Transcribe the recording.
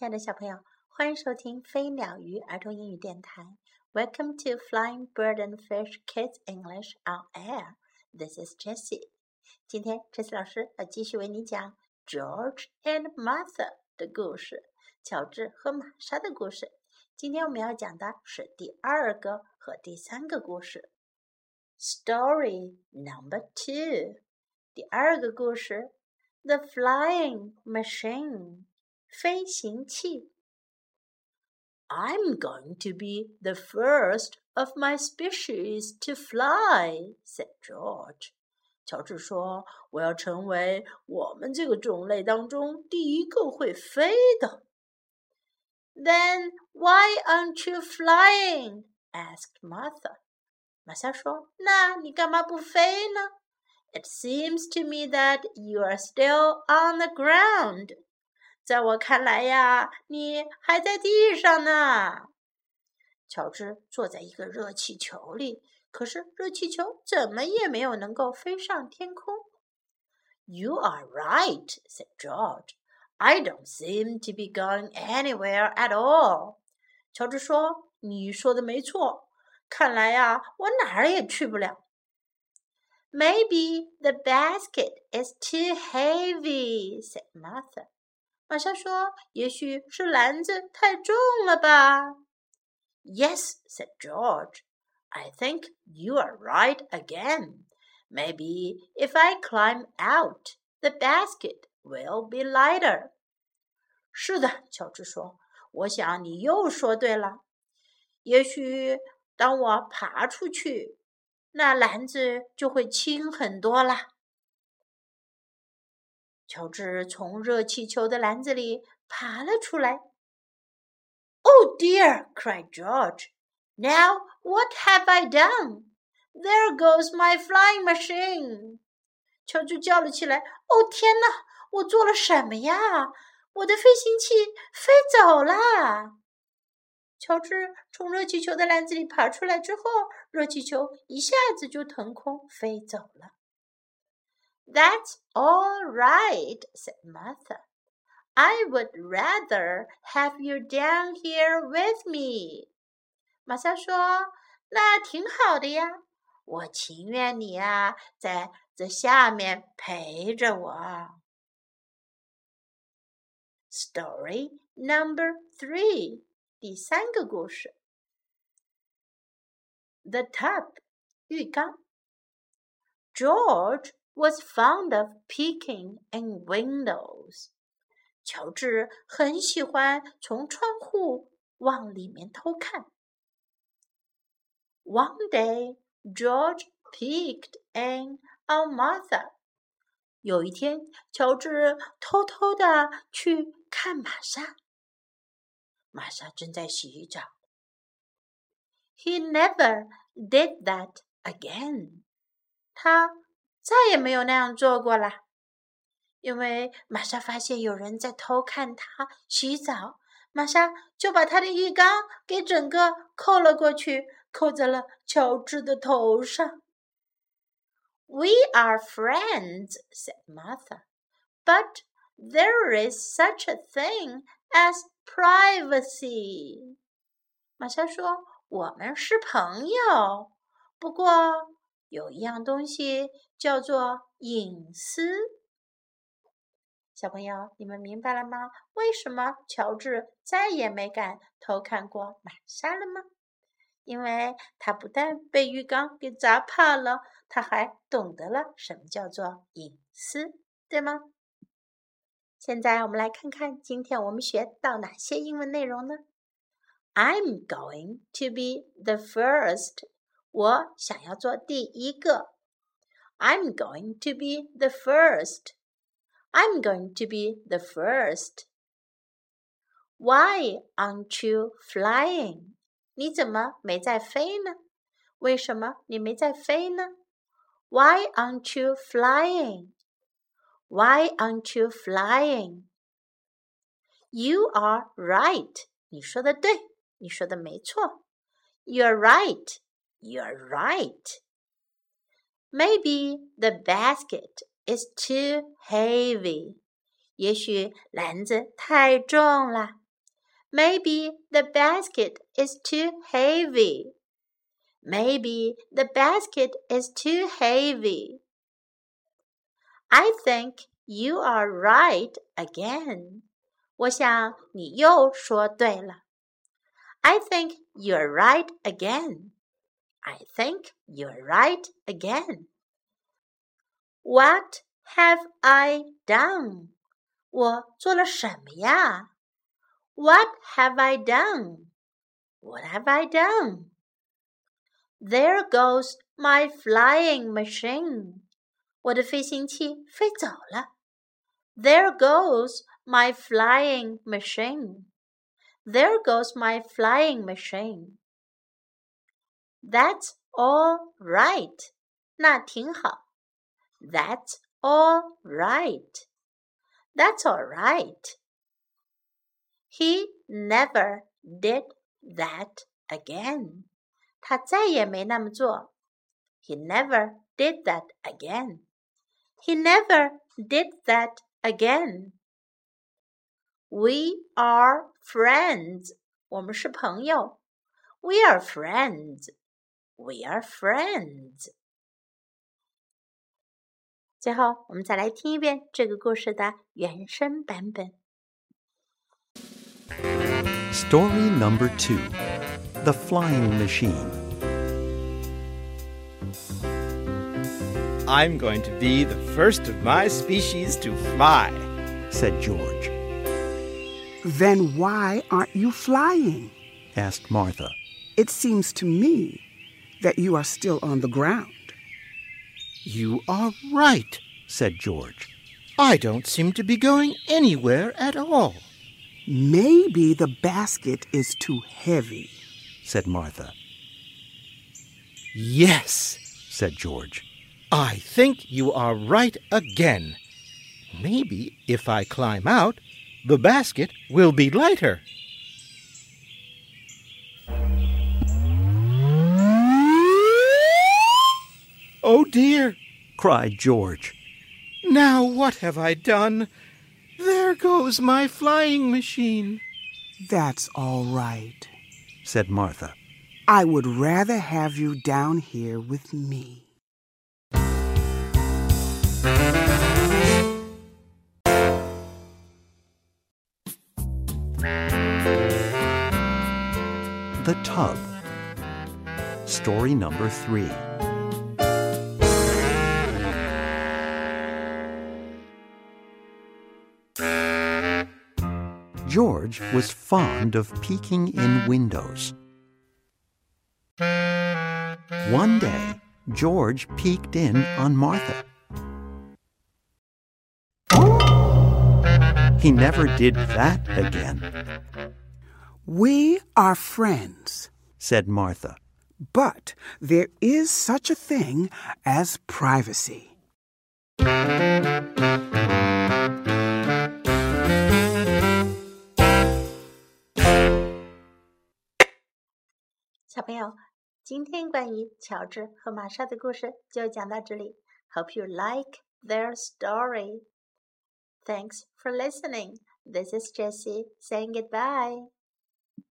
亲爱的小朋友，欢迎收听飞鸟鱼儿童英语电台。Welcome to Flying Bird and Fish Kids English on Air. This is Jessie. 今天，Jessie 老师要继续为你讲 George and Martha 的故事，乔治和玛莎的故事。今天我们要讲的是第二个和第三个故事。Story number two，第二个故事，The Flying Machine。飞行器。I'm going to be the first of my species to fly," said George. 乔治说：“我要成为我们这个种类当中第一个会飞的。” Then why aren't you flying? asked Martha. 玛莎说：“那你干嘛不飞呢？”It seems to me that you are still on the ground. 在我看来呀，你还在地上呢。乔治坐在一个热气球里，可是热气球怎么也没有能够飞上天空。You are right," said George. "I don't seem to be going anywhere at all." 乔治说：“你说的没错，看来呀，我哪儿也去不了。” Maybe the basket is too heavy," said Martha. 玛莎说：“也许是篮子太重了吧。” Yes, said George. I think you are right again. Maybe if I climb out, the basket will be lighter. 是的，乔治说：“我想你又说对了。也许当我爬出去，那篮子就会轻很多啦。” 乔治从热气球的篮子里爬了出来。“Oh dear!” cried George. “Now what have I done? There goes my flying machine!” 乔治叫了起来。“哦天哪！我做了什么呀？我的飞行器飞走了！”乔治从热气球的篮子里爬出来之后，热气球一下子就腾空飞走了。That's all right, said Martha. I would rather have you down here with me. 玛莎说：“那挺好的呀，我情愿你啊在这下面陪着我。” Story number three，第三个故事。The tub，浴缸。George was fond of peeking in windows. 乔治很喜欢从窗户往里面偷看。One day, George peeked in on Martha. 有一天，乔治偷偷的去看玛莎。玛莎正在洗澡。He never did that again. 他 再也没有那样做过了，因为玛莎发现有人在偷看她洗澡，玛莎就把她的浴缸给整个扣了过去，扣在了乔治的头上。We are friends," said Martha, "but there is such a thing as privacy." 玛莎说：“我们是朋友，不过。”有一样东西叫做隐私。小朋友，你们明白了吗？为什么乔治再也没敢偷看过玛莎了吗？因为他不但被浴缸给砸怕了，他还懂得了什么叫做隐私，对吗？现在我们来看看今天我们学到哪些英文内容呢？I'm going to be the first 我想要做第一个。I'm going to be the first. I'm going to be the first. Why aren't you flying? 你怎么没在飞呢？为什么你没在飞呢？Why aren't you flying? Why aren't you flying? You are right. 你说的对，你说的没错。You're right. You're right. Maybe the basket is too heavy. 也许篮子太重了。 Maybe the basket is too heavy. Maybe the basket is too heavy. I think you are right again. 我想你又说对了。I think you're right again. I think you're right again. What have I done? 我做了什么呀？What have I done? What have I done? There goes my flying machine. 我的飞行器飞走了。There goes my flying machine. There goes my flying machine. That's all right. 那挺好。That's all right. That's all right. He never did that again. 他再也没那么做。He never did that again. He never did that again. We are friends. 我们是朋友。We are friends. We are friends. 最后，我们再来听一遍这个故事的原声版本。Story number two The Flying Machine. I'm going to be the first of my species to fly, said George. Then why aren't you flying? asked Martha. It seems to me that you are still on the ground. You are right, said George. I don't seem to be going anywhere at all. Maybe the basket is too heavy, said Martha. Yes, said George. I think you are right again. Maybe if I climb out, the basket will be lighter. Oh dear, cried George. Now what have I done? There goes my flying machine. That's all right, said Martha. I would rather have you down here with me. The Tub. Story number three. George was fond of peeking in windows. One day, George peeked in on Martha. He never did that again. We are friends, said Martha. But there is such a thing as privacy. 小朋友，今天关于乔治和玛莎的故事就讲到这里。Hope you like their story. Thanks for listening. This is Jessie saying goodbye.